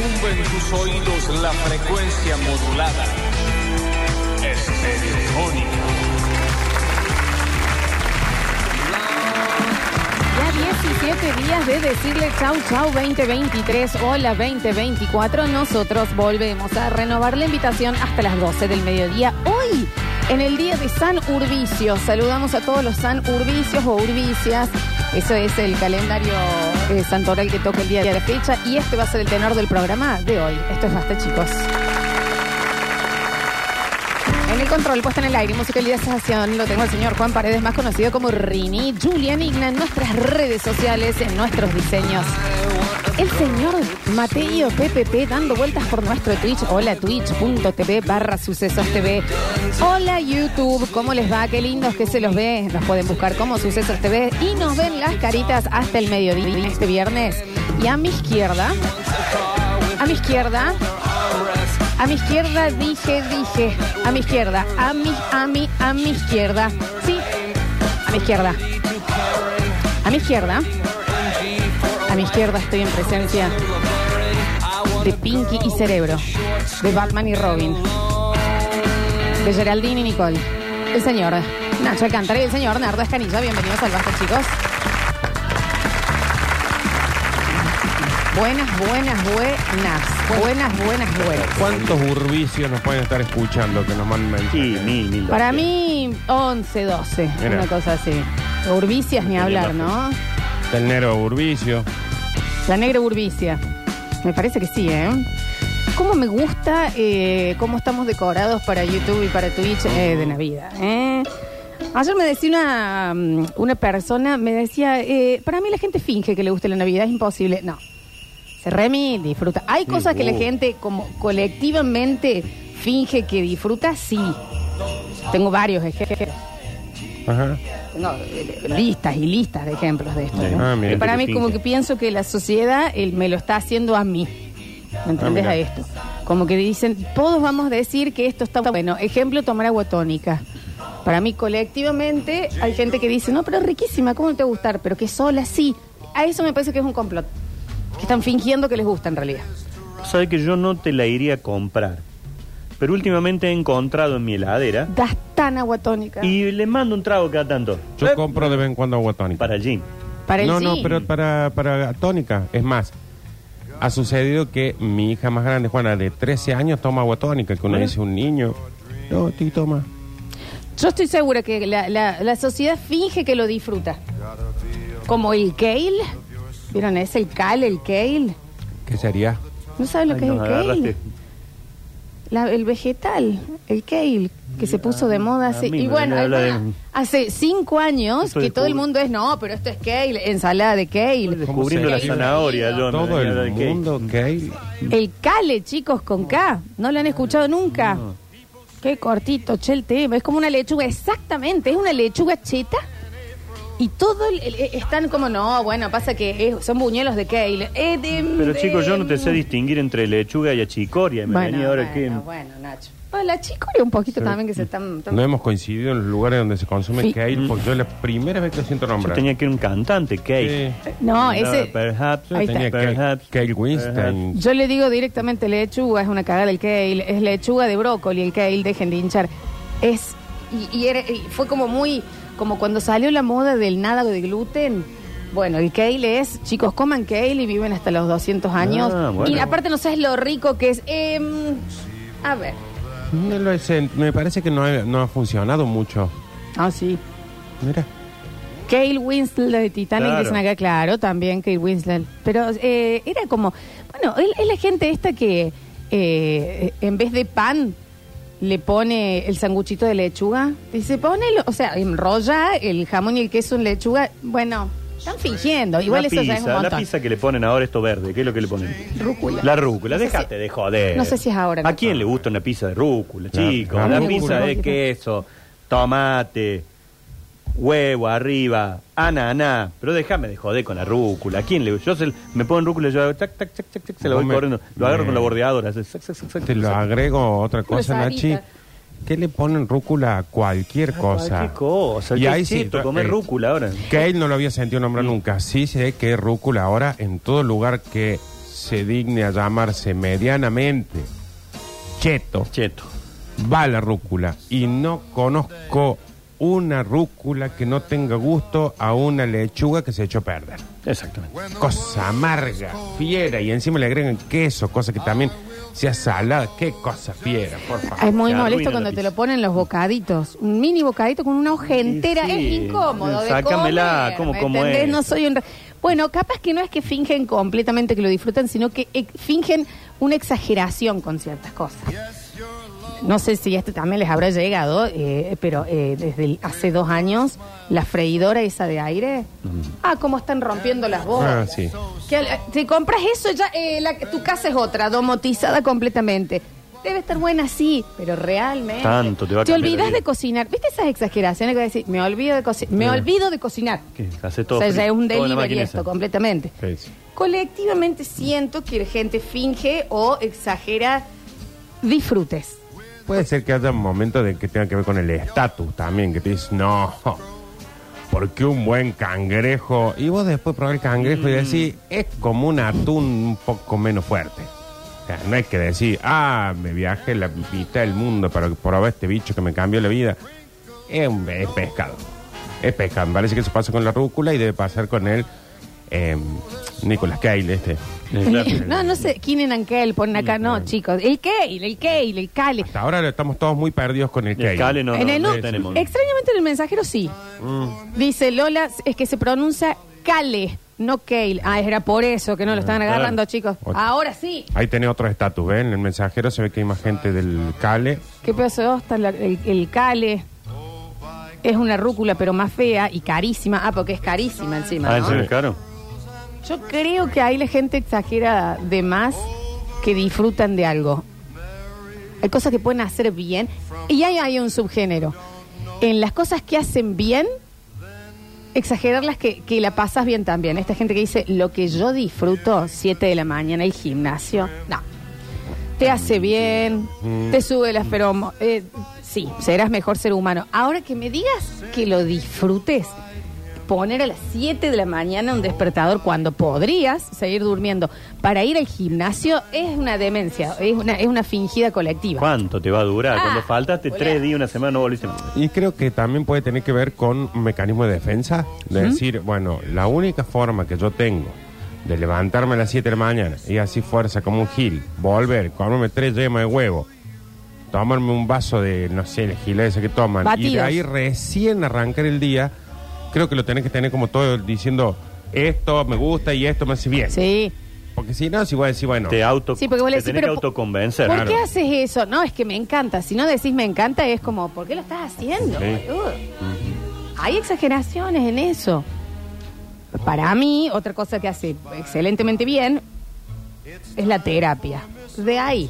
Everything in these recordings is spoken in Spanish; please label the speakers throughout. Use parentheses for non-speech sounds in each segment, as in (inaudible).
Speaker 1: retumbe en tus oídos la frecuencia modulada. Estereofónica.
Speaker 2: Ya 17 días de decirle chau chau 2023, hola 2024. Nosotros volvemos a renovar la invitación hasta las 12 del mediodía. Hoy, en el día de San Urbicio, saludamos a todos los San Urbicios o Urbicias. Eso es el calendario eh, santoral que toca el día de la fecha. Y este va a ser el tenor del programa de hoy. Esto es basta, chicos. En el control, puesta en el aire, musicalización, lo tengo el señor Juan Paredes, más conocido como Rini, Julian Igna en nuestras redes sociales, en nuestros diseños. El señor Mateo PPP dando vueltas por nuestro Twitch. Hola, twitch.tv barra sucesos TV. Hola, YouTube. ¿Cómo les va? Qué lindos que se los ve. Nos pueden buscar como sucesos TV y nos ven las caritas hasta el mediodía este viernes. Y a mi izquierda, a mi izquierda, a mi izquierda dije, dije. A mi izquierda. A mi, a mi, a mi izquierda. Sí. A mi izquierda. A mi izquierda. A mi izquierda estoy en presencia de Pinky y Cerebro. De Batman y Robin. De Geraldine y Nicole. El señor Nacho Alcántara y el señor Nardo Escanilla. Bienvenidos al Basta, chicos. Buenas, buenas, buenas. Buenas, buenas, buenas.
Speaker 3: ¿Cuántos urbicios nos pueden estar escuchando que nos manden mensajes?
Speaker 4: Sí, mil, mil.
Speaker 2: Para mí, 11, 12.
Speaker 3: Mira.
Speaker 2: Una cosa así. Urbicias ni hablar, ¿no?
Speaker 3: El Nero Urbicio.
Speaker 2: La negra urbicia. Me parece que sí, ¿eh? ¿Cómo me gusta eh, cómo estamos decorados para YouTube y para Twitch eh, de Navidad? ¿eh? Ayer me decía una, mm, una persona, me decía, eh, para mí la gente finge que le gusta la Navidad, es imposible. No. Se remi, disfruta. Hay cosas que la gente como colectivamente finge que disfruta, sí. Tengo varios ejemplos.
Speaker 3: Ajá.
Speaker 2: Tengo eh, listas y listas de ejemplos de esto.
Speaker 4: Sí.
Speaker 2: ¿no?
Speaker 3: Ah, mira.
Speaker 2: Y para mí
Speaker 4: que
Speaker 2: como que pienso que la sociedad me lo está haciendo a mí. ¿Me entendés
Speaker 3: mira.
Speaker 2: a esto? Como que dicen, todos vamos a decir que esto está bueno. Ejemplo, tomar agua tónica. Para mí colectivamente hay gente que dice, no, pero es riquísima, ¿cómo no te va a gustar? Pero que sola sí. A eso me parece que es un complot. Que están fingiendo que les gusta en realidad.
Speaker 4: Sabes que yo no te la iría a comprar. Pero últimamente he encontrado en mi heladera
Speaker 2: Das tan agua tónica.
Speaker 4: y le mando un trago cada tanto.
Speaker 3: Yo
Speaker 4: Eh,
Speaker 3: compro de vez en cuando agua tónica.
Speaker 4: Para el gym.
Speaker 2: Para el
Speaker 3: no, no, pero para, para tónica. Es más, ha sucedido que mi hija más grande, Juana, de 13 años, toma agua tónica. Que uno dice un niño. No, ti toma.
Speaker 2: Yo estoy segura que la, la- la sociedad finge que lo disfruta. Como el kale. ¿Vieron? Es el cal, el kale.
Speaker 3: ¿Qué sería?
Speaker 2: ¿No sabes lo
Speaker 4: Ay,
Speaker 2: que
Speaker 4: nos
Speaker 2: es el
Speaker 4: agarraste.
Speaker 2: kale? La- el vegetal, el kale, que se puso de moda hace... Y bueno,
Speaker 4: de-
Speaker 2: hace cinco años que todo el mundo es, no, pero esto es kale, ensalada de kale.
Speaker 4: Descubriendo la zanahoria, yo. no
Speaker 3: Todo el mundo que
Speaker 2: El cale, chicos, con K. ¿No lo han escuchado nunca?
Speaker 4: No.
Speaker 2: Qué cortito, che, el tema. Es como una lechuga, exactamente. Es una lechuga cheta. Y todo el- el- están como, no, bueno, pasa que es- son buñuelos de kale. Eh, de-
Speaker 4: Pero chicos, yo no te sé distinguir entre lechuga y achicoria. Me
Speaker 2: Bueno,
Speaker 4: ahora
Speaker 2: bueno,
Speaker 4: que...
Speaker 2: bueno, Nacho. La chicoria un poquito también que se están...
Speaker 3: No hemos coincidido en los lugares donde se consume
Speaker 2: Sí.
Speaker 3: kale, porque yo es la primera vez que lo siento
Speaker 4: Yo
Speaker 3: nombrar.
Speaker 4: tenía que ir un cantante, Kate.
Speaker 3: Sí.
Speaker 2: No, ese...
Speaker 4: Perhaps,
Speaker 2: Ahí está.
Speaker 3: Tenía Kale,
Speaker 4: perhaps,
Speaker 3: Kale. Winston.
Speaker 2: Yo le digo directamente lechuga, es una cagada el kale, es lechuga de brócoli, el kale, dejen de hinchar. Es, y, y era- y fue como muy, como cuando salió la moda del nada de gluten. Bueno, el kale es, chicos, coman kale y viven hasta los 200 años.
Speaker 4: Ah, bueno.
Speaker 2: Y aparte no sabes lo rico que es. Em, a ver.
Speaker 3: No lo sé, me parece que no ha, no ha funcionado mucho.
Speaker 2: Ah, sí.
Speaker 3: Mira.
Speaker 2: Kale Winslet de Titanic,
Speaker 4: Claro.
Speaker 2: dicen acá, claro, también Kale Winslet. Pero eh, era como, bueno, es es la gente esta que eh, en vez de pan le pone el sanguchito de lechuga. Dice, ponelo, o sea, enrolla el jamón y el queso en lechuga. Bueno, están fingiendo. Igual eso ya es un
Speaker 4: pizza, la
Speaker 2: montón.
Speaker 4: pizza que le ponen ahora esto verde, ¿qué es lo que le ponen?
Speaker 2: Rúcula.
Speaker 4: La rúcula,
Speaker 2: No sé
Speaker 4: déjate
Speaker 2: si-
Speaker 4: de joder.
Speaker 2: no sé si es ahora,
Speaker 4: ¿A
Speaker 2: no.
Speaker 4: quién le gusta una pizza de rúcula, chicos? La pizza de queso, tomate, huevo arriba, ananá. Pero déjame de joder con la rúcula. ¿A quién le Yo se- me pongo en rúcula y yo hago tac, tac, tac, tac, tac, se la voy
Speaker 3: me-
Speaker 4: corriendo. Lo agarro
Speaker 3: me-
Speaker 4: con la bordeadora. hace sac, sac, sac, sac,
Speaker 3: Te lo
Speaker 4: sac.
Speaker 3: agrego otra cosa, Nachi. ¿Qué le ponen rúcula a cualquier cosa?
Speaker 4: Qué cosa.
Speaker 3: Y ahí sí,
Speaker 4: cheto comer
Speaker 3: eh,
Speaker 4: rúcula ahora.
Speaker 3: Que él no lo había sentido nombrar nunca. Sí sé que rúcula ahora en todo lugar que se digne a llamarse medianamente cheto,
Speaker 4: Cheto.
Speaker 3: va la rúcula. Y no conozco una rúcula que no tenga gusto a una lechuga que se echó a perder.
Speaker 4: Exactamente.
Speaker 3: Cosa amarga, fiera, y encima le agregan queso, cosa que también sea salada. Qué cosa fiera, por favor.
Speaker 2: Es muy molesto
Speaker 4: arruina
Speaker 2: cuando
Speaker 4: la
Speaker 2: te lo ponen los bocaditos. Un mini bocadito con una hoja entera.
Speaker 4: sí.
Speaker 2: Es incómodo de
Speaker 4: Sácamela,
Speaker 2: comer.
Speaker 4: ¿cómo-
Speaker 2: ¿me
Speaker 4: cómo
Speaker 2: entendés?
Speaker 4: es?
Speaker 2: No soy un... re- Bueno, capaz que no es que fingen completamente que lo disfrutan, sino que eh, fingen una exageración con ciertas cosas. No sé si este también les habrá llegado, eh, pero eh, desde el- hace dos años, la freidora esa de aire. Ah, cómo están rompiendo las
Speaker 3: Ah, sí.
Speaker 2: Que al- te compras eso, ya eh, la- tu casa es otra, domotizada completamente. Debe estar buena, sí, pero realmente.
Speaker 4: Tanto te va a cambiar la
Speaker 2: olvidas
Speaker 4: vida.
Speaker 2: de cocinar. ¿Viste esas exageraciones que decir? Me olvido de cocinar. Me olvido de cocinar.
Speaker 4: ¿Qué? Hace todo.
Speaker 2: o sea, ya es un
Speaker 4: todo en la
Speaker 2: delivery
Speaker 4: máquina
Speaker 2: esto,
Speaker 4: esa.
Speaker 2: completamente.
Speaker 3: Sí, sí.
Speaker 2: Colectivamente siento que la gente finge o exagera disfrutes.
Speaker 3: Puede ser que haya momentos de que tenga que ver con el estatus también, que te dices, no, porque un buen cangrejo, y vos después probás el cangrejo y decís, es como un atún un poco menos fuerte. O sea, no hay que decir, ah, me viajé la mitad del mundo para probar este bicho que me cambió la vida. Es, un, es pescado. Es pescado. Me parece que eso pasa con la rúcula y debe pasar con el eh, Nicolas Cage, este.
Speaker 2: No, no sé, Kinen and Kel ponen acá, no, chicos. El Kale, el Kale, el Kale.
Speaker 3: Hasta ahora estamos todos muy perdidos con el
Speaker 4: El
Speaker 3: Cage.
Speaker 4: cale no,
Speaker 2: en
Speaker 4: no,
Speaker 2: el
Speaker 4: no tenemos.
Speaker 2: Extrañamente en el mensajero sí.
Speaker 3: Mm.
Speaker 2: Dice Lola, es que se pronuncia Kale, no Kale. Ah, era por eso que no lo estaban
Speaker 4: claro.
Speaker 2: agarrando, chicos. Ahora sí.
Speaker 3: Ahí tenés otro estatus, ¿ven? En el mensajero se ve que hay más gente del Cale.
Speaker 2: ¿Qué pedazo? La- el, el Kale. Es una rúcula, pero más fea y carísima. Ah, porque es carísima encima.
Speaker 4: Ah, ¿en
Speaker 2: ¿no?
Speaker 4: serio?
Speaker 2: Yo creo que ahí la gente exagera de más que disfrutan de algo. Hay cosas que pueden hacer bien y ahí hay un subgénero. En las cosas que hacen bien, exagerarlas que, que la pasas bien también. Esta gente que dice, lo que yo disfruto, 7 de la mañana, el gimnasio, no. Te hace bien, te sube las feromonas. Eh, sí, serás mejor ser humano. Ahora que me digas que lo disfrutes, poner a las 7 de la mañana un despertador cuando podrías seguir durmiendo para ir al gimnasio es una demencia, es una, es una fingida colectiva.
Speaker 4: ¿Cuánto te va a durar?
Speaker 2: Ah,
Speaker 4: Cuando faltaste
Speaker 2: hola.
Speaker 4: tres días, una semana, no volviste más.
Speaker 3: Y creo que también puede tener que ver con un mecanismo de defensa. De decir, bueno, la única forma que yo tengo de levantarme a las 7 de la mañana y así fuerza como un gil, volver, comerme tres yemas de huevo, tomarme un vaso de, no sé, el gil ese que toman, y de ahí recién arrancar el día, creo que lo tenés que tener como todo diciendo, esto me gusta y esto me hace bien.
Speaker 2: Sí.
Speaker 3: Porque si no, si voy a decir, bueno,
Speaker 4: Te auto,
Speaker 2: Sí, porque vos le
Speaker 4: te
Speaker 2: decís,
Speaker 4: tenés
Speaker 2: pero
Speaker 4: que autoconvencer.
Speaker 2: ¿Por
Speaker 4: claro.
Speaker 2: qué haces eso? No, es que me encanta. Si no decís me encanta, es como, ¿por qué lo estás haciendo?
Speaker 3: Sí.
Speaker 2: boludo? Hay exageraciones en eso. Para mí, otra cosa que hace excelentemente bien es la terapia. De ahí,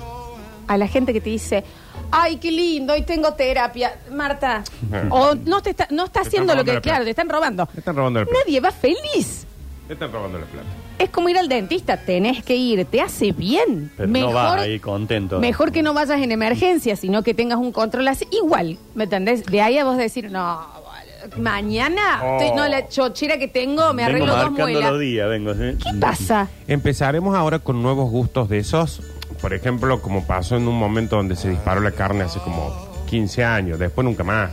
Speaker 2: a la gente que te dice, ay, qué lindo, hoy tengo terapia. Marta, o no, te está, no está
Speaker 3: Te
Speaker 2: haciendo lo que,
Speaker 3: la plata.
Speaker 2: claro, te están robando.
Speaker 3: te están robando el plata.
Speaker 2: Nadie va feliz.
Speaker 3: Te están robando la plata.
Speaker 2: Es como ir al dentista, tenés que ir, te hace bien.
Speaker 4: Pero no vas ahí contento.
Speaker 2: Mejor que no vayas en emergencia, sino que tengas un control así. Igual, ¿me entendés? De ahí a vos decir, no, boludo, mañana,
Speaker 3: Oh.
Speaker 2: estoy- no, la chochera que tengo, me
Speaker 4: Vengo
Speaker 2: arreglo dos
Speaker 4: marcando
Speaker 2: muelas.
Speaker 4: los días, vengo. ¿sí?
Speaker 2: ¿Qué pasa?
Speaker 3: Empezaremos ahora con nuevos gustos de esos. Por ejemplo, como pasó en un momento donde se disparó la carne hace como 15 años, después nunca más.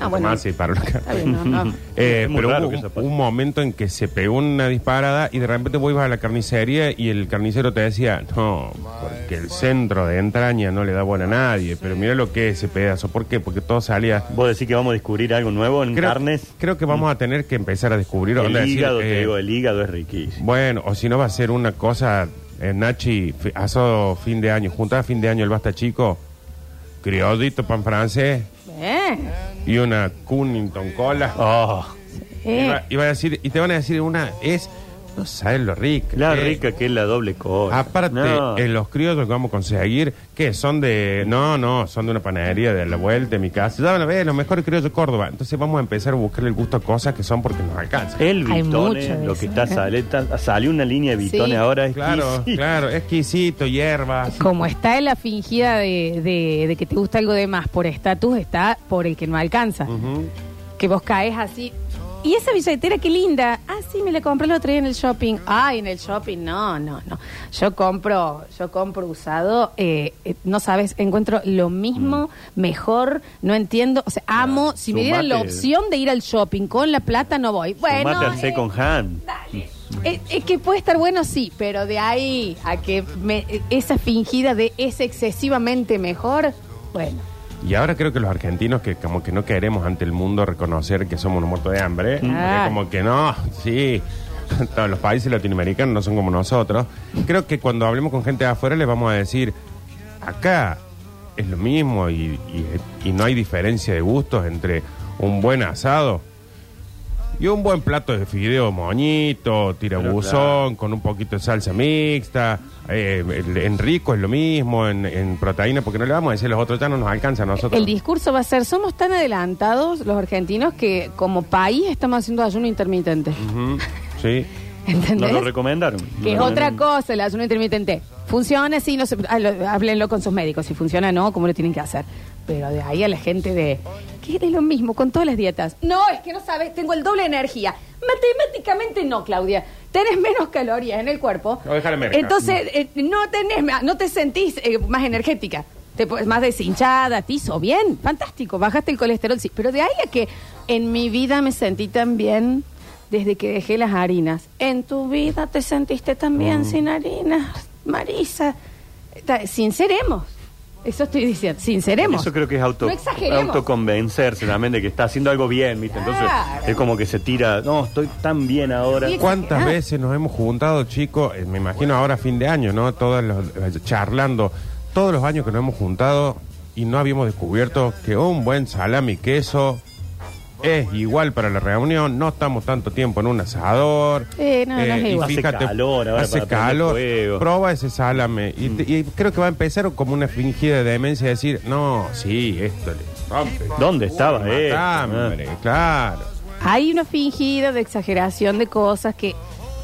Speaker 2: Ah,
Speaker 3: Nunca
Speaker 2: bueno.
Speaker 3: más se disparó la carne.
Speaker 2: bien, no, no. (laughs)
Speaker 3: Eh, pero hubo un, momento en que se pegó una disparada y de repente vos ibas a la carnicería y el carnicero te decía, no, porque el centro de entraña no le da buena a nadie, pero mira lo que es ese pedazo. ¿Por qué? Porque todo salía...
Speaker 4: Vos decís que vamos a descubrir algo nuevo en
Speaker 3: Creo,
Speaker 4: carnes.
Speaker 3: creo que vamos a tener que empezar a descubrir...
Speaker 4: El
Speaker 3: onda, decir,
Speaker 4: hígado,
Speaker 3: eh,
Speaker 4: te digo, el hígado es riquísimo.
Speaker 3: Bueno, o si no va a ser una cosa, eh, Nachi, asado fin de año, juntada a fin de año el basta chico, criollito pan francés
Speaker 2: Eh,
Speaker 3: y una Cunnington cola.
Speaker 4: Oh.
Speaker 3: Iba, iba a decir, y te van a decir una, es, no sabes lo rica.
Speaker 4: la
Speaker 3: que-
Speaker 4: rica que es la doble cola.
Speaker 3: Aparte,
Speaker 4: No.
Speaker 3: en los criollos que vamos a conseguir, que son de, no, no, son de una panadería de la vuelta de mi casa. Ya van a ver, los mejores criollos de Córdoba. Entonces vamos a empezar a buscarle el gusto a cosas que son porque nos alcanzan.
Speaker 4: El
Speaker 2: Hay mucho
Speaker 4: bitone,
Speaker 2: de
Speaker 4: lo
Speaker 2: eso,
Speaker 4: que está salió una línea de bitones
Speaker 2: Sí.
Speaker 4: ahora es
Speaker 3: Claro, claro, exquisito, hierbas.
Speaker 2: Como está en la fingida de, de- de que te gusta algo de más por estatus, está por el que no alcanza.
Speaker 3: Ujú.
Speaker 2: Que vos caes así. Y esa billetera, qué linda. Ah, sí, me la compré el otro día en el shopping. Ay, en el shopping, no, no, no. Yo compro, yo compro usado, eh, eh, no sabes, encuentro lo mismo, mejor, no entiendo, o sea, amo, si me dieran la
Speaker 4: sumate.
Speaker 2: opción de ir al shopping con la plata, no voy. Bueno,
Speaker 4: Sumate al
Speaker 2: eh,
Speaker 4: second hand.
Speaker 2: eh, eh, que puede estar bueno, sí, pero de ahí a que me- eh, esa fingida de es excesivamente mejor, bueno.
Speaker 3: Y ahora creo que los argentinos que como que no queremos ante el mundo reconocer que somos unos muertos de hambre, porque como que no, sí, (laughs) todos los países latinoamericanos no son como nosotros. Creo que cuando hablemos con gente de afuera les vamos a decir, acá es lo mismo y, y- y no hay diferencia de gustos entre un buen asado y un buen plato de fideo moñito, tirabuzón, con un poquito de salsa mixta. eh, el- en rico es lo mismo, en, en proteína, porque no le vamos a decir a los otros, ya no nos alcanza a nosotros.
Speaker 2: El discurso va a ser, somos tan adelantados los argentinos que como país estamos haciendo ayuno intermitente.
Speaker 3: Ujú, (laughs) sí.
Speaker 2: ¿Entendés?
Speaker 4: Nos lo recomendaron.
Speaker 2: Que es
Speaker 4: Nos
Speaker 2: otra
Speaker 4: recomendaron.
Speaker 2: cosa el ayuno intermitente. Funciona, sí, no ah, lo- háblenlo con sus médicos. Si funciona, no, cómo lo tienen que hacer. Pero de ahí a la gente de. Que es lo mismo con todas las dietas. No, es que no sabes, tengo el doble de energía. Matemáticamente no, Claudia. Tenés menos calorías en el cuerpo.
Speaker 3: No, déjale merca.
Speaker 2: Entonces, eh, no tenés, ma- no te sentís eh, más energética. Te, po- más deshinchada, te hizo bien. Fantástico, bajaste el colesterol, sí. Pero de ahí a que en mi vida me sentí tan bien desde que dejé las harinas. En tu vida te sentiste tan bien sin harinas, Marisa. Sinceremos. Eso estoy diciendo. Sinceremos.
Speaker 4: Eso creo que es auto,
Speaker 2: No exageremos.
Speaker 4: autoconvencerse también de que está haciendo algo bien, ¿viste? Entonces
Speaker 2: Claro.
Speaker 4: es como que se tira, no, estoy tan bien ahora.
Speaker 2: Sí,
Speaker 3: ¿Cuántas
Speaker 2: exagerado.
Speaker 3: veces nos hemos juntado, chicos? Eh, me imagino ahora a fin de año, ¿no? Todos los, eh, charlando, todos los años que nos hemos juntado y no habíamos descubierto que un buen salami queso es igual para la reunión. No estamos tanto tiempo en un asador.
Speaker 2: Eh, no, no es
Speaker 3: y
Speaker 2: igual.
Speaker 4: Hace calor ahora
Speaker 3: hace
Speaker 4: para prender
Speaker 3: calor.
Speaker 4: fuego.
Speaker 3: Proba ese salame. Y, te- y creo que va a empezar como una fingida de demencia de decir, no, sí, esto le rompe.
Speaker 4: ¿Dónde estaba esto?
Speaker 3: hambre, claro.
Speaker 2: Hay una fingida de exageración de cosas que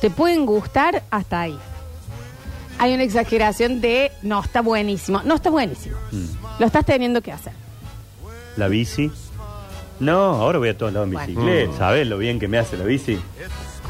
Speaker 2: te pueden gustar hasta ahí. Hay una exageración de no está buenísimo. No está buenísimo. Lo estás teniendo que hacer.
Speaker 4: La bici. No, ahora voy a todos lados en
Speaker 2: Bueno.
Speaker 4: bicicleta. ¿Sabes lo bien que me hace la bici?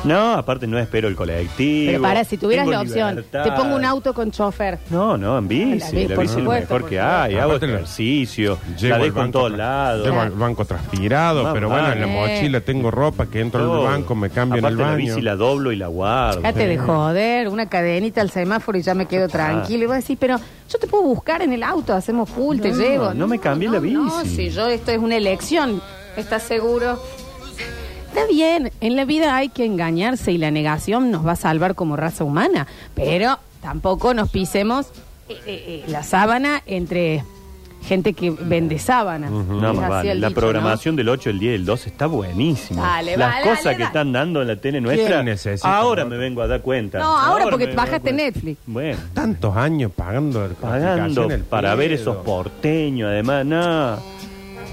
Speaker 4: No, aparte no espero el colectivo.
Speaker 2: Pero para, si tuvieras
Speaker 4: tengo
Speaker 2: la opción,
Speaker 4: libertad.
Speaker 2: te pongo un auto con chofer.
Speaker 4: No, no, en bici.
Speaker 2: La bici,
Speaker 4: La
Speaker 2: por
Speaker 4: bici es lo
Speaker 2: supuesto,
Speaker 4: mejor
Speaker 2: por
Speaker 4: que
Speaker 2: supuesto.
Speaker 4: hay. Hago
Speaker 3: Aparte
Speaker 4: ejercicio.
Speaker 3: Llevo
Speaker 4: La dejo en todos
Speaker 3: tra-
Speaker 4: lados.
Speaker 3: Llevo al banco transpirado, pero bueno, en la mochila tengo ropa que entro
Speaker 4: Todo.
Speaker 3: al banco, me cambio
Speaker 4: Aparte
Speaker 3: en el
Speaker 4: la
Speaker 3: baño.
Speaker 4: bici la doblo y la guardo.
Speaker 2: Fíjate de joder, una cadenita al semáforo y ya me quedo tranquilo. Y vos decís, pero yo te puedo buscar en el auto, hacemos full, te
Speaker 4: No,
Speaker 2: llevo.
Speaker 4: no me cambié la
Speaker 2: No,
Speaker 4: bici.
Speaker 2: si yo esto es una elección, ¿estás seguro? Está bien, en la vida hay que engañarse y la negación nos va a salvar como raza humana, pero tampoco nos pisemos eh, eh, eh, la sábana entre gente que vende sábana.
Speaker 4: No,
Speaker 2: Es
Speaker 4: más vale. La
Speaker 2: dicho,
Speaker 4: programación del 8, el 10 y el 12 está buenísima.
Speaker 2: Dale,
Speaker 4: Las
Speaker 2: vale,
Speaker 4: cosas
Speaker 2: dale,
Speaker 4: que
Speaker 2: dale.
Speaker 4: están dando en la tele nuestra.
Speaker 3: necesita,
Speaker 4: ahora
Speaker 3: no?
Speaker 4: me vengo a dar cuenta.
Speaker 2: No, ahora porque
Speaker 4: me
Speaker 2: te
Speaker 4: vengo a dar
Speaker 2: bajaste. Netflix.
Speaker 4: Bueno,
Speaker 3: Tantos años pagando
Speaker 4: pagando para ver esos porteños, además, no.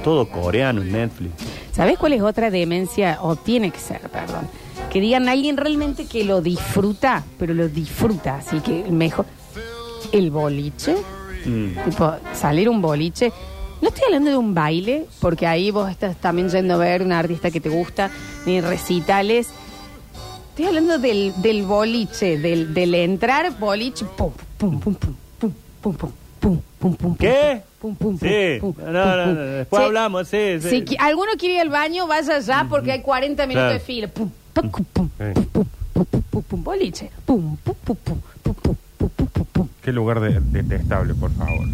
Speaker 4: Todo coreano en Netflix.
Speaker 2: ¿Sabes cuál es otra demencia? O tiene que ser, perdón. Que digan a alguien realmente que lo disfruta, pero lo disfruta, así que mejor. El boliche,
Speaker 4: Mm.
Speaker 2: tipo, salir un boliche. No estoy hablando de un baile, porque ahí vos estás también yendo a ver una artista que te gusta, ni recitales. Estoy hablando del, del boliche, del, del entrar boliche, pum, pum, pum, pum, pum, pum, pum, pum, pum, pum,
Speaker 4: ¿Qué?
Speaker 2: Pum, pum, pum,
Speaker 4: Sí.
Speaker 2: pum,
Speaker 4: No,
Speaker 2: pum,
Speaker 4: no, después
Speaker 2: Sí.
Speaker 4: hablamos, sí, sí.
Speaker 2: Si qui- alguno quiere ir al baño, vaya ya porque hay 40 minutos
Speaker 4: Claro.
Speaker 2: de fila. Pum, pum, pum, pum,
Speaker 3: Sí.
Speaker 2: pum, pum, pum, pum, pum, pum, boliche. Pum, pum, pum, pum, pum, pum, pum, pum, pum, pum.
Speaker 3: Qué lugar de- detestable, por favor.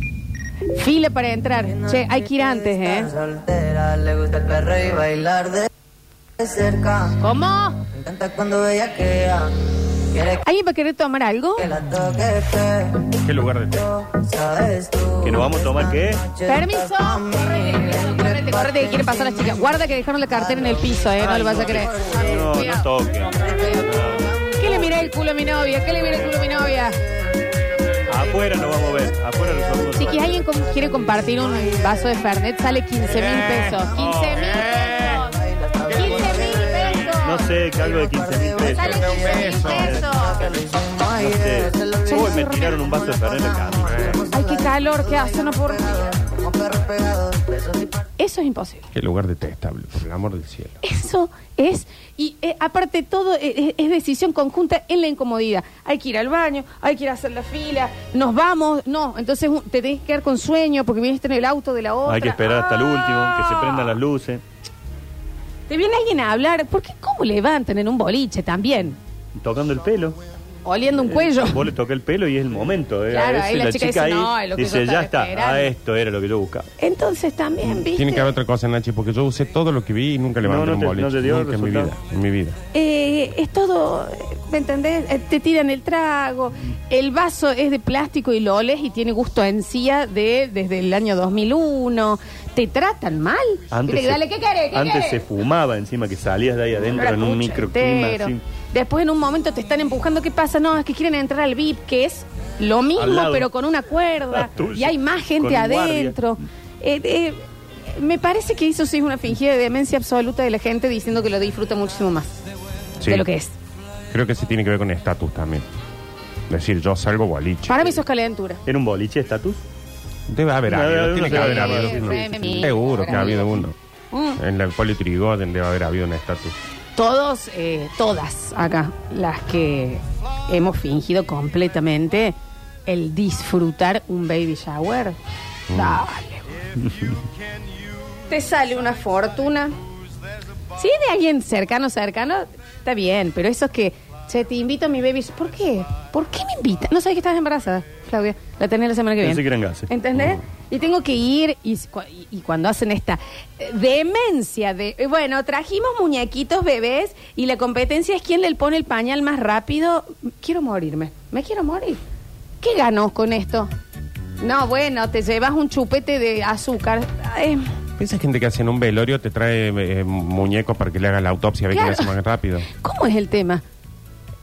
Speaker 2: Fila para entrar. Che, hay que ir antes, ¿eh?
Speaker 5: Soltera, le gusta el perro y bailar de cerca.
Speaker 2: ¿Cómo?
Speaker 5: Me encanta cuando ella queda.
Speaker 2: ¿Alguien va a querer tomar algo?
Speaker 3: Qué lugar de
Speaker 5: tú.
Speaker 4: ¿Que nos vamos a tomar qué?
Speaker 2: Permiso. Correte, correte, correte, que quiere pasar la chica. Guarda que dejaron la cartera en el piso, ¿eh? No le vaya a creer.
Speaker 4: No, no toque.
Speaker 2: ¿Qué le miré el culo a mi novia? ¿Qué le miré el culo a mi novia?
Speaker 4: Afuera nos vamos a ver. Afuera nos vamos a
Speaker 2: Si alguien quiere compartir un vaso de Fernet, sale 15 mil pesos. 15 mil pesos. 15 mil pesos.
Speaker 4: No sé, que algo de 15 mil pesos.
Speaker 2: Sale 15 mil pesos.
Speaker 4: No sé. Uy, me tiraron un vaso de Fernet en la cama.
Speaker 2: Ay, qué calor que hace, no por Eso es imposible.
Speaker 3: Qué lugar detestable, por el amor del cielo.
Speaker 2: Eso es, y eh, aparte todo eh, es, es decisión conjunta en la incomodidad. Hay que ir al baño, hay que ir a hacer la fila, nos vamos, no, entonces te tenés que quedar con sueño porque viniste en el auto de la otra.
Speaker 4: Hay que esperar hasta el último, que se prendan las luces.
Speaker 2: Te viene alguien a hablar, ¿por qué cómo levantan en un boliche también?
Speaker 4: Tocando el pelo.
Speaker 2: Oliendo un cuello.
Speaker 4: Vos le toca el pelo y es el momento. ¿eh?
Speaker 2: Claro,
Speaker 4: A
Speaker 2: ahí la chica dice,
Speaker 4: ahí
Speaker 2: "No, es lo que yo
Speaker 4: dice,
Speaker 2: estaba
Speaker 4: ya está,
Speaker 2: esperando".
Speaker 4: a esto era lo que yo buscaba.
Speaker 2: Entonces también, ¿viste?
Speaker 3: Tiene que haber otra cosa, Nachi, porque yo usé todo lo que vi y nunca levanté
Speaker 4: no
Speaker 3: un
Speaker 4: te-
Speaker 3: boliche.
Speaker 4: no te dio
Speaker 3: nunca en mi vida.
Speaker 4: resultado.
Speaker 3: En mi vida.
Speaker 2: Eh, es todo, eh, ¿me entendés? Eh, Te tiran el trago, el vaso es de plástico y lo oles y tiene gusto a encía de, desde el año 2001. ¿Te tratan mal?
Speaker 4: Antes,
Speaker 2: Y
Speaker 4: se,
Speaker 2: dale, ¿qué querés? ¿Qué
Speaker 4: antes
Speaker 2: querés?
Speaker 4: se fumaba encima, que salías de ahí adentro en un microclima.
Speaker 2: entero.
Speaker 4: así.
Speaker 2: Después en un momento te están empujando, ¿qué pasa? No, es que quieren entrar al VIP, que es lo
Speaker 4: Al
Speaker 2: mismo,
Speaker 4: lado.
Speaker 2: pero con una cuerda.
Speaker 4: Ah, tuyo.
Speaker 2: y hay más gente
Speaker 4: Con un guardia.
Speaker 2: adentro. Eh, eh, me parece que eso sí es una fingida de demencia absoluta de la gente diciendo que lo disfruta muchísimo más
Speaker 3: Sí.
Speaker 2: de lo que es.
Speaker 3: Creo que sí tiene que ver con estatus también. Decir, yo salgo boliche.
Speaker 2: Para mí eso es calentura.
Speaker 4: ¿Era un boliche estatus?
Speaker 3: Debe haber
Speaker 4: Debe
Speaker 3: habido,
Speaker 4: haber
Speaker 3: tiene
Speaker 4: uno,
Speaker 3: que haber habido
Speaker 2: sí,
Speaker 3: uno.
Speaker 2: sí.
Speaker 3: Seguro que ha habido uno.
Speaker 2: Mm.
Speaker 3: En la Politrigoden debe haber habido un estatus.
Speaker 2: Todos, eh, todas acá, las que hemos fingido completamente el disfrutar un baby shower. Dale. Te sale una fortuna. Si es de alguien cercano, cercano, está bien, pero eso es que, che, te invito a mi baby shower. ¿Por qué? ¿Por qué me invita? No sabes que estás embarazada, Claudia. La tenés la semana que
Speaker 4: Pensé
Speaker 2: viene.
Speaker 4: que eran gases.
Speaker 2: ¿Entendés? Y tengo que ir y, cu- y- y cuando hacen esta eh, demencia de, eh, bueno, trajimos muñequitos bebés y la competencia es quién le pone el pañal más rápido, quiero morirme, me quiero morir. ¿Qué ganó con esto? No, bueno, te llevas un chupete de azúcar. Ay,
Speaker 3: Esa gente que hace en un velorio te trae eh, muñecos para que le haga la autopsia, a ver quién
Speaker 2: Claro.
Speaker 3: hace más rápido.
Speaker 2: ¿Cómo es el tema?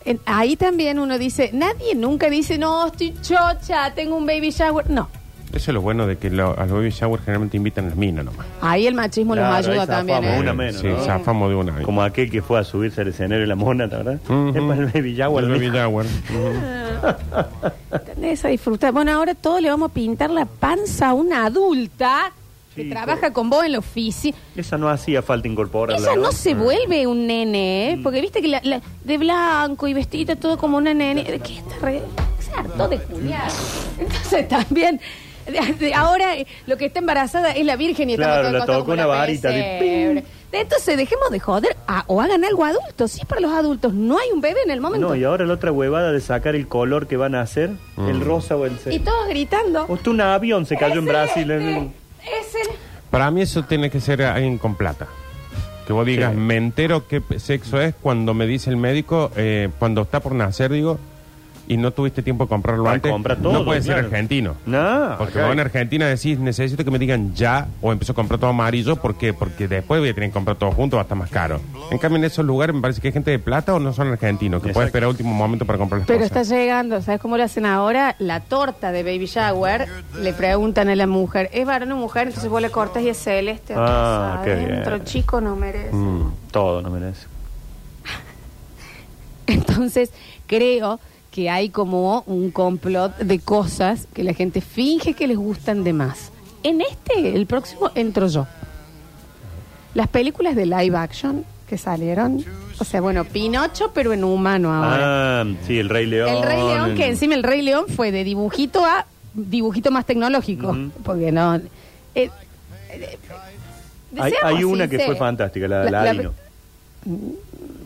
Speaker 2: En- ahí también uno dice, nadie nunca dice, no, estoy chocha, tengo un baby shower. No,
Speaker 3: Eso es lo bueno de que lo- a los baby shower generalmente invitan las minas nomás.
Speaker 2: ahí el machismo
Speaker 4: Claro,
Speaker 2: los ayuda también.
Speaker 4: zafamos
Speaker 2: ¿eh?
Speaker 4: una menos,
Speaker 3: sí,
Speaker 4: ¿no?
Speaker 3: zafamos de una.
Speaker 4: Como aquel que fue a subirse al escenario de la mona, ¿verdad?
Speaker 3: Ujú.
Speaker 4: Es para el baby shower.
Speaker 3: El baby shower. (laughs) Ujú.
Speaker 2: ¿Entendés? A disfrutar. Bueno, ahora todos le vamos a pintar la panza a una adulta que
Speaker 4: Sí,
Speaker 2: trabaja con vos en la oficina.
Speaker 4: Esa no hacía falta incorporarla.
Speaker 2: Esa no
Speaker 4: ¿no?
Speaker 2: se vuelve un nene, ¿eh? Porque viste que la, la- de blanco y vestida todo como una nene. ¿Qué está re.? Se hartó de culiar. Entonces también. de- de- ahora eh, lo que está embarazada es la virgen y está
Speaker 4: Claro, la tocó una varita.
Speaker 2: Entonces dejemos de joder ah, o hagan algo adulto. Si es para los adultos, no hay un bebé en el momento.
Speaker 4: No, y ahora la otra huevada de sacar el color que van a hacer, el rosa o el
Speaker 2: Y
Speaker 4: ce-
Speaker 2: todos gritando.
Speaker 4: Usted un avión se cayó en Brasil. en-
Speaker 2: Es el.
Speaker 3: Para mí eso tiene que ser alguien con plata. Que vos digas,
Speaker 4: Sí.
Speaker 3: me entero qué sexo es cuando me dice el médico, eh, cuando está por nacer, digo, y no tuviste tiempo de comprarlo
Speaker 4: Ah,
Speaker 3: antes.
Speaker 4: compra todo,
Speaker 3: no puede ser
Speaker 4: claro.
Speaker 3: argentino.
Speaker 4: No,
Speaker 3: Porque
Speaker 4: acá
Speaker 3: vos en Argentina decís, necesito que me digan ya, o empiezo a comprar todo amarillo, ¿por qué? Porque después voy a tener que comprar todo junto, va a estar más caro. En cambio, en esos lugares me parece que hay gente de plata o no son argentinos, que
Speaker 4: Exacto.
Speaker 3: puede esperar último momento para comprar las
Speaker 2: Pero está
Speaker 3: cosas.
Speaker 2: llegando, ¿sabes cómo lo hacen ahora? La torta de baby shower, le preguntan a la mujer, ¿es varón o mujer? Entonces vos le cortas y es celeste.
Speaker 4: Ah, qué
Speaker 2: adentro,
Speaker 4: bien.
Speaker 2: chico no merece.
Speaker 3: Mm.
Speaker 4: Todo no merece. (laughs)
Speaker 2: Entonces creo que hay como un complot de cosas que la gente finge que les gustan de más. En este, el próximo, entro yo. Las películas de live action que salieron, o sea, bueno, Pinocho, pero en humano ahora.
Speaker 4: Ah, sí, el Rey León.
Speaker 2: El Rey León, que encima el Rey León fue de dibujito a dibujito más tecnológico. Porque no. eh, eh,
Speaker 4: Hay, una que fue fantástica, la,
Speaker 2: La-
Speaker 4: la
Speaker 2: la-.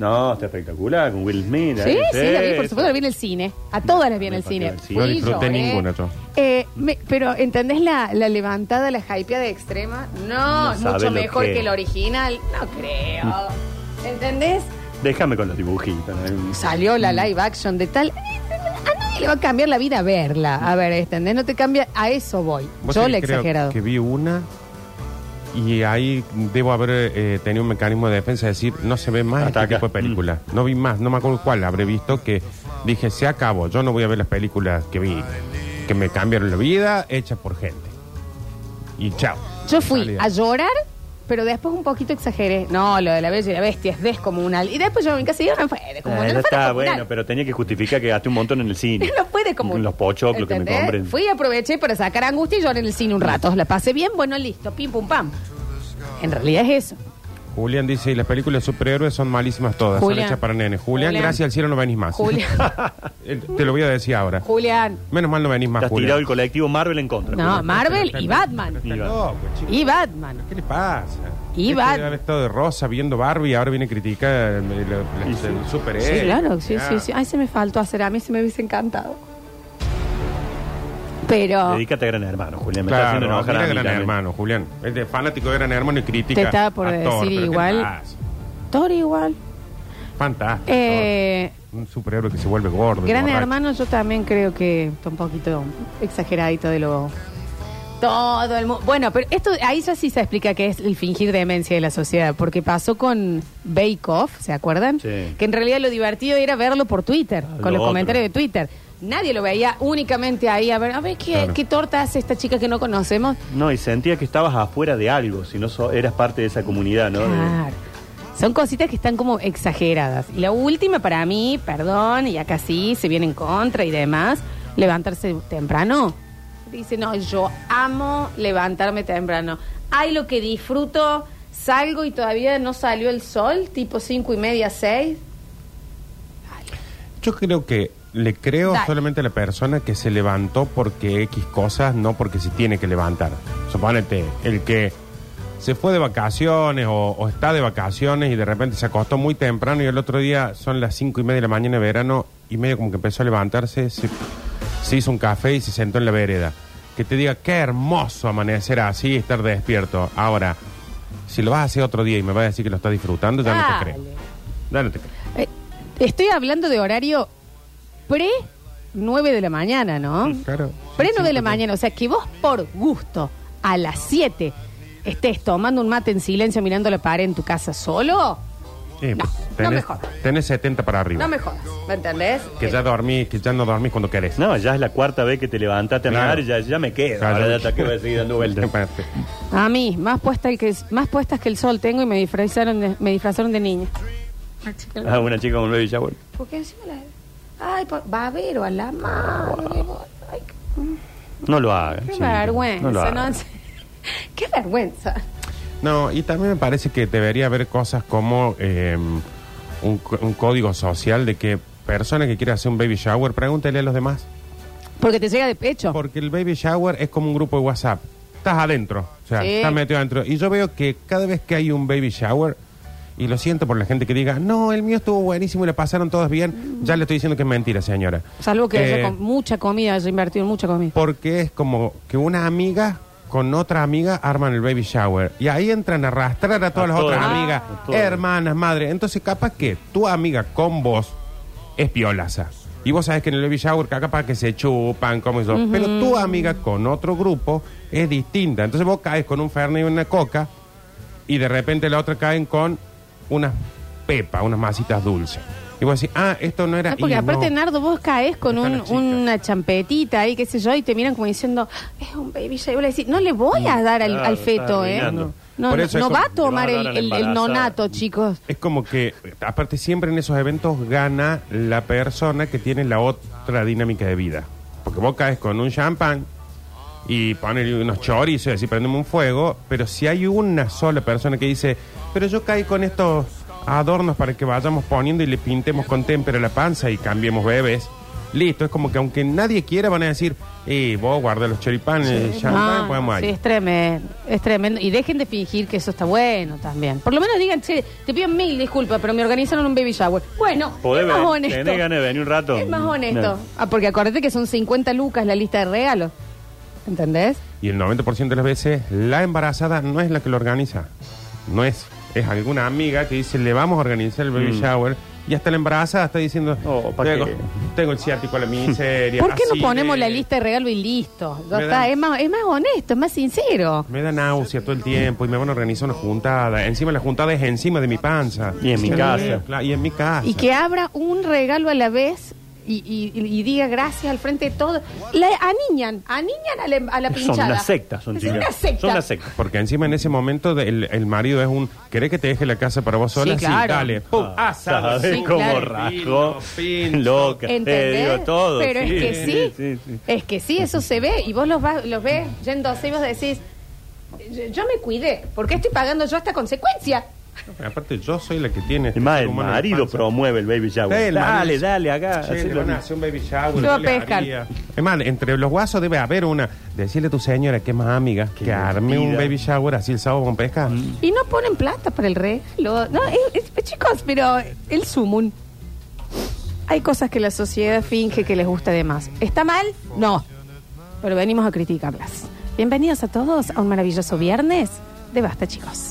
Speaker 4: No, está espectacular, con Will Smith.
Speaker 2: Sí, sí, la vi, por supuesto, la vi en el cine. A todas las vi en
Speaker 4: Me
Speaker 2: el cine.
Speaker 4: impactó el cine.
Speaker 3: No
Speaker 2: Fui,
Speaker 3: disfruté
Speaker 2: lloré.
Speaker 3: ninguna yo.
Speaker 2: Eh, me- pero, ¿entendés la, la levantada, la hypeada extrema? No,
Speaker 4: No
Speaker 2: es
Speaker 4: sabe
Speaker 2: mucho
Speaker 4: lo
Speaker 2: mejor
Speaker 4: que
Speaker 2: que, el original. No creo. ¿Entendés?
Speaker 4: Déjame con los dibujitos. ¿no?
Speaker 2: Salió la live action de tal. A nadie le va a cambiar la vida verla. A ver, ¿entendés? No te cambia. A eso voy. Yo
Speaker 3: sabés
Speaker 2: le
Speaker 3: que
Speaker 2: he
Speaker 3: creo
Speaker 2: exagerado.
Speaker 3: Que vi una y ahí debo haber eh, tenido un mecanismo de defensa de decir, no se ve más
Speaker 4: Hasta
Speaker 3: este
Speaker 4: acá.
Speaker 3: tipo de películas. No vi más, no me acuerdo cuál habré visto que dije, se acabó, yo no voy a ver las películas que vi, que me cambiaron la vida, hechas por gente. Y chao.
Speaker 2: Yo fui
Speaker 3: Salida.
Speaker 2: a llorar, pero después un poquito exageré. No, lo de la bella y la bestia es descomunal. Y después yo en casa y yo no fue
Speaker 4: Ah,
Speaker 2: descomunal. no fue
Speaker 4: está,
Speaker 2: descomunal.
Speaker 4: bueno, pero tenía que justificar que gasté un montón en el cine. (laughs)
Speaker 2: No fue es como.
Speaker 4: Los pochoclos que me
Speaker 2: ¿entendés?
Speaker 4: compren.
Speaker 2: Fui y aproveché para sacar angustia y lloré en el cine un rato. La pasé bien, bueno, listo, pim pum pam. En realidad es eso.
Speaker 3: Julián dice, y las películas de superhéroes son malísimas todas,
Speaker 2: Julián.
Speaker 3: son hechas para nenes. Julián,
Speaker 2: Julián.
Speaker 3: gracias al cielo no venís más.
Speaker 2: Julián. (laughs)
Speaker 3: Te lo voy a decir ahora.
Speaker 2: Julián.
Speaker 3: Menos mal no venís más,
Speaker 4: Te has tirado el
Speaker 3: Julián.
Speaker 4: colectivo Marvel en contra.
Speaker 2: No,
Speaker 4: Julián.
Speaker 2: Marvel y Batman.
Speaker 4: Y
Speaker 3: chico.
Speaker 2: Y Batman.
Speaker 3: ¿Qué le pasa?
Speaker 2: Y
Speaker 3: Este haber estado de rosa viendo Barbie y ahora viene a criticar
Speaker 4: sí.
Speaker 3: el superhéroe.
Speaker 2: Sí, claro, sí,
Speaker 3: Ya.
Speaker 2: sí, sí. Ay, se me faltó hacer. A mí se me hubiese encantado. Pero
Speaker 4: Dedícate a Gran Hermano, Julián. Me está
Speaker 3: Claro,
Speaker 4: haciendo enojar
Speaker 3: mira
Speaker 4: a mí
Speaker 3: Gran
Speaker 4: también.
Speaker 3: Hermano, Julián. Es de fanático de Gran Hermano y crítica.
Speaker 2: Te estaba por
Speaker 3: a
Speaker 2: decir
Speaker 3: Thor, pero ¿qué le
Speaker 2: igual.
Speaker 3: pasa?
Speaker 2: Thor igual.
Speaker 3: Fantástico.
Speaker 2: Eh,
Speaker 3: Thor. Un superhéroe que se vuelve gordo.
Speaker 2: Gran
Speaker 3: borracho.
Speaker 2: Hermano, yo también creo que está un poquito exageradito de lo. Todo el mundo. Bueno, pero esto ahí ya sí se explica que es el fingir demencia de la sociedad, porque pasó con Bake Off, ¿se acuerdan?
Speaker 4: Sí.
Speaker 2: Que en realidad lo divertido era verlo por Twitter,
Speaker 4: Ah,
Speaker 2: con
Speaker 4: lo
Speaker 2: los
Speaker 4: otro.
Speaker 2: comentarios de Twitter. Nadie lo veía únicamente ahí a ver, a ver qué,
Speaker 3: Claro.
Speaker 2: qué torta hace esta chica que no conocemos.
Speaker 4: No, y sentía que estabas afuera de algo, si no so- eras parte de esa comunidad, ¿no? De-
Speaker 2: Claro. Son cositas que están como exageradas. Y la última para mí, perdón, y acá sí se viene en contra y demás, levantarse temprano. Dice, no, yo amo levantarme temprano. Hay lo que disfruto, salgo y todavía no salió el sol, tipo cinco y media, seis.
Speaker 3: Yo creo que le creo
Speaker 2: Dale.
Speaker 3: solamente a la persona que se levantó porque X cosas, no porque se tiene que levantar. Suponete, el que se fue de vacaciones o, o está de vacaciones y de repente se acostó muy temprano y el otro día son las cinco y media de la mañana de verano y medio como que empezó a levantarse, se, se hizo un café y se sentó en la vereda. Que te diga, qué hermoso amanecer así y estar despierto. Ahora, si lo vas a hacer otro día y me vas a decir que lo estás disfrutando, ya no te creo. Ya no te creo.
Speaker 2: Eh, estoy hablando de horario pre 9 de la mañana, ¿no?
Speaker 3: Claro.
Speaker 2: Pre
Speaker 3: Sí,
Speaker 2: 9 de la mañana, o sea que vos por gusto a las 7 estés tomando un mate en silencio mirando la pared en tu casa solo,
Speaker 3: Sí,
Speaker 2: No,
Speaker 3: pues,
Speaker 2: no
Speaker 3: tenés,
Speaker 2: me jodas.
Speaker 3: tenés 70 para arriba.
Speaker 2: no me jodas, ¿me entendés?
Speaker 3: Que ya dormís, que ya no dormís cuando querés.
Speaker 4: No, ya es la cuarta vez que te levantaste a mirar y ya, ya me quedo.
Speaker 3: Claro.
Speaker 4: Ahora ya que voy a seguir dando (laughs) vueltas.
Speaker 2: A mí, más, puesta el que, más puestas que el sol tengo y me disfrazaron de, me disfrazaron de niña.
Speaker 4: Ah, una chica con un baby shower.
Speaker 2: Porque encima la... Ay, po- babero a la madre. Ay,
Speaker 4: No lo hagas.
Speaker 2: qué vergüenza,
Speaker 4: No lo
Speaker 2: ¿no? (laughs) Qué vergüenza.
Speaker 3: No, y también me parece que debería haber cosas como eh, un, un código social de que persona que quiera hacer un baby shower, pregúntele a los demás.
Speaker 2: Porque te llega de pecho.
Speaker 3: Porque el baby shower es como un grupo de WhatsApp. Estás adentro, o sea,
Speaker 2: Sí.
Speaker 3: estás metido adentro. Y yo veo que cada vez que hay un baby shower, y lo siento por la gente que diga, no, el mío estuvo buenísimo y le pasaron todos bien, ya le estoy diciendo que es mentira, señora.
Speaker 2: Salvo que
Speaker 3: Eh,
Speaker 2: haya con mucha comida, haya invertido en mucha comida.
Speaker 3: Porque es como que una amiga con otra amiga arman el baby shower. Y ahí entran a arrastrar a todas
Speaker 4: A
Speaker 3: las
Speaker 4: todas.
Speaker 3: otras
Speaker 2: Ah.
Speaker 3: amigas,
Speaker 4: A todas.
Speaker 3: hermanas, madre. Entonces, capaz que tu amiga con vos es piolaza. Y vos sabés que en el baby shower capaz que se chupan, como eso. Pero tu amiga con otro grupo es distinta. Entonces vos caes con un fernet y una coca y de repente la otra caen con unas pepas, unas masitas dulces. Y vos decís, ah, esto no era...
Speaker 2: No, porque
Speaker 3: y
Speaker 2: aparte,
Speaker 3: no.
Speaker 2: Nardo, vos caes con
Speaker 3: Están
Speaker 2: un-
Speaker 3: las chicas.
Speaker 2: una champetita ahí, qué sé yo, y te miran como diciendo, es un baby shower. Y vos le decís, no le voy a dar al,
Speaker 4: Claro,
Speaker 2: al
Speaker 4: está
Speaker 2: feto, ¿eh? No,
Speaker 3: Por
Speaker 2: no,
Speaker 3: eso es
Speaker 2: no
Speaker 3: como-
Speaker 2: va a tomar
Speaker 4: le va a
Speaker 2: el,
Speaker 4: dar a la
Speaker 2: el- el
Speaker 4: embarazada.
Speaker 2: nonato, chicos.
Speaker 3: Es como que, aparte, siempre en esos eventos gana la persona que tiene la otra dinámica de vida. Porque vos caes con un champán y pones unos chorizos y así prendemos un fuego, pero si hay una sola persona que dice, pero yo caí con estos adornos para que vayamos poniendo y le pintemos con témpera la panza y cambiemos bebés. Listo, es como que aunque nadie quiera van a decir, eh, vos guarda los choripanes, el champán,
Speaker 2: Ah,
Speaker 3: podemos
Speaker 2: sí, es tremendo, es tremendo. Y dejen de fingir que eso está bueno también. Por lo menos digan, che, te pido mil disculpas, pero me organizaron un baby shower. Bueno,
Speaker 4: ¿Podés
Speaker 2: es más
Speaker 4: ven-
Speaker 2: honesto.
Speaker 4: ¿Tenés ganas de venir un rato?
Speaker 2: Es más honesto.
Speaker 4: No.
Speaker 2: Ah, porque acuérdate que son 50 lucas la lista de regalos. ¿Entendés?
Speaker 3: Y el 90% de las veces la embarazada no es la que lo organiza. No es. Es alguna amiga que dice, le vamos a organizar el baby
Speaker 4: Mm.
Speaker 3: shower. Y hasta la embarazada está diciendo,
Speaker 4: Oh, ¿pa'
Speaker 3: tengo,
Speaker 4: qué?
Speaker 3: tengo el ciático a la miseria.
Speaker 2: ¿Por qué no
Speaker 3: así
Speaker 2: ponemos
Speaker 3: de-
Speaker 2: la lista de regalo y listo? Ya
Speaker 3: Me
Speaker 2: está,
Speaker 3: dan-
Speaker 2: es más, es más honesto, es más sincero.
Speaker 3: Me da náusea todo el tiempo y me van a organizar una juntada. Encima la juntada es encima de mi panza.
Speaker 4: Y en mi
Speaker 3: Sí,
Speaker 4: casa.
Speaker 3: claro, y en mi casa.
Speaker 2: Y que abra un regalo a la vez y, y- y diga gracias al frente de todo. La aniñan, aniñan a la, a la
Speaker 4: Son
Speaker 2: pinchada.
Speaker 4: una secta, son
Speaker 2: Es
Speaker 4: chicas.
Speaker 2: una secta.
Speaker 4: Son una secta.
Speaker 3: Porque encima en ese momento de- el, el marido es un. ¿Querés que te deje la casa para vos sola?
Speaker 2: Sí, claro.
Speaker 3: dale. Pum,
Speaker 4: Ah,
Speaker 3: asado.
Speaker 4: ¿sabes
Speaker 2: Sí,
Speaker 4: cómo
Speaker 2: claro.
Speaker 4: Loca. Eh,
Speaker 2: ¿Entendés?
Speaker 4: digo todo.
Speaker 2: Pero
Speaker 4: sí,
Speaker 2: es que sí,
Speaker 4: sí, sí.
Speaker 2: Es que sí, eso se ve. Y vos los, vas- los ves yéndose y vos decís, yo, yo me cuidé. ¿Por qué estoy pagando yo esta consecuencia?
Speaker 3: Aparte, yo soy la que tiene.
Speaker 4: Es más, el
Speaker 3: la
Speaker 4: marido promueve el baby shower.
Speaker 3: Sí, el
Speaker 4: dale,
Speaker 3: marido-
Speaker 4: dale, acá.
Speaker 3: Che, le van a hacer un baby shower.
Speaker 2: Yo a pescar.
Speaker 3: Es más, entre los guasos debe haber una. Decirle a tu señora que es más amiga que,
Speaker 4: Que
Speaker 3: arme un baby shower así el sábado con pesca.
Speaker 2: Y no ponen plata para el regalo. No, es- es- chicos, pero el sumun. Hay cosas que la sociedad finge que les gusta de más. ¿Está mal? No. Pero venimos a criticarlas. Bienvenidos a todos a un maravilloso viernes de Basta, chicos.